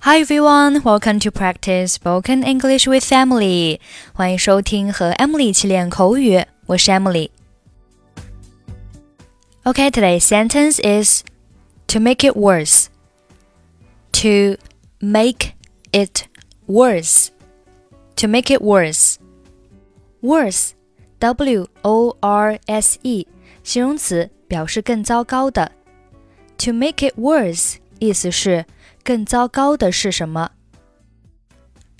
Hi everyone, welcome to practice spoken English with Emily. 欢迎收听和 Emily 一起练口语，我是 Emily。Okay, today's sentence is to make it worse. To make it worse. To make it worse. Worse, W O R S E，形容词，表示更糟糕的。To make it worse，意思是。 更糟糕的是什么？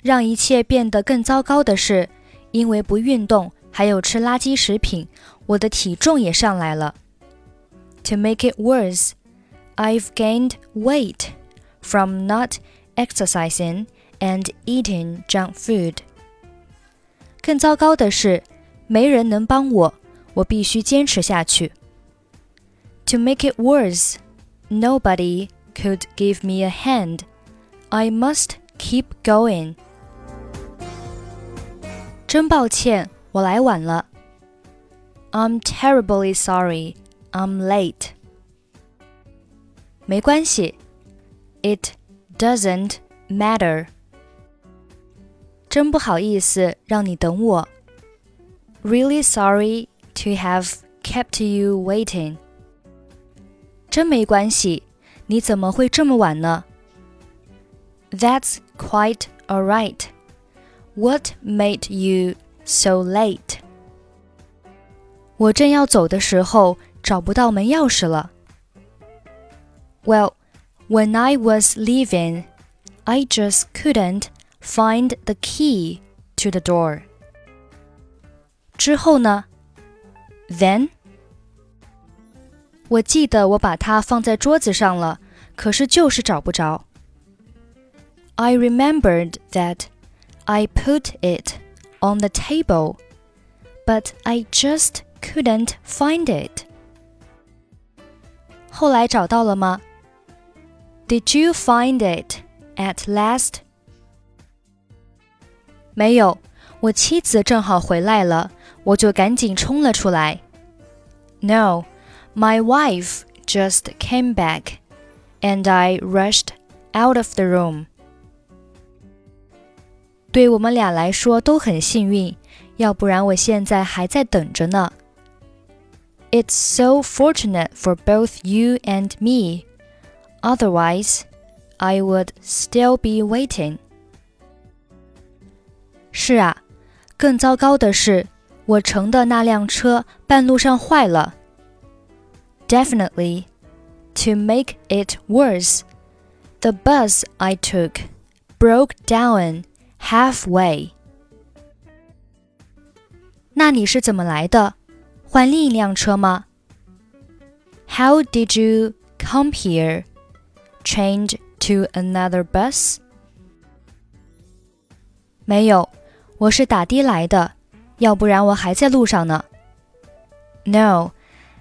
让一切变得更糟糕的是，因为不运动，还有吃垃圾食品，我的体重也上来了。To make it worse, I've gained weight from not exercising and eating junk food. 更糟糕的是，没人能帮我，我必须坚持下去。To make it worse, nobody could give me a hand. I must keep going. 真抱歉，我来晚了。I'm terribly sorry. I'm late. 没关系。It doesn't matter. 真不好意思让你等我。Really sorry to have kept you waiting. 真没关系。 你怎么会这么晚呢？That's quite alright. What made you so late? 我正要走的时候找不到门钥匙了。Well, when I was leaving, I just couldn't find the key to the door. 之后呢？Then 我记得我把它放在桌子上了， 可是就是找不着。I remembered that I put it on the table, but I just couldn't find it. 后来找到了吗？Did you find it at last? 没有，我妻子正好回来了，我就赶紧冲了出来。No. My wife just came back, and I rushed out of the room. 对我们俩来说都很幸运，要不然我现在还在等着呢。It's so fortunate for both you and me. Otherwise, I would still be waiting. 是啊，更糟糕的是，我乘的那辆车半路上坏了。Definitely. To make it worse, the bus I took broke down halfway. 那你是怎么来的？换另一辆车吗？How did you come here? Change to another bus? 没有，我是打的来的，要不然我还在路上呢。No.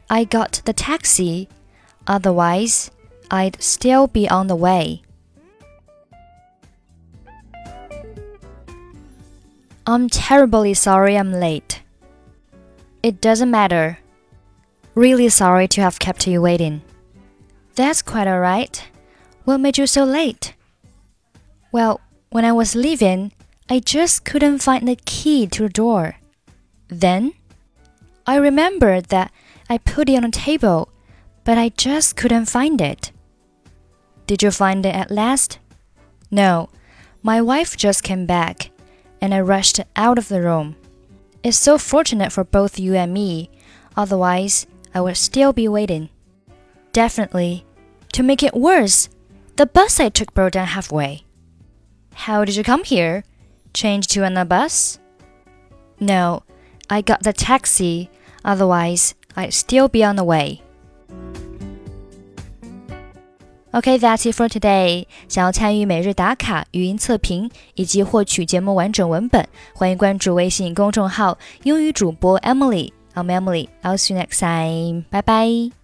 I got the taxi. Otherwise, I'd still be on the way. I'm terribly sorry I'm late. It doesn't matter. Really sorry to have kept you waiting. That's quite alright. What made you so late? Well, when I was leaving, I just couldn't find the key to the door. Then, I remembered that I put it on a table, but I just couldn't find it. Did you find it at last? No. My wife just came back, and I rushed out of the room. It's so fortunate for both you and me, otherwise, I would still be waiting. Definitely. To make it worse, the bus I took broke down halfway. How did you come here? Change to another bus? No, I got the taxi, otherwise, I'd still be on the way. Okay, that's it for today. 想要参与每日打卡、语音测评以及获取节目完整文本，欢迎关注微信公众号“英语主播 Emily”。I'm Emily. I'll see you next time. Bye bye.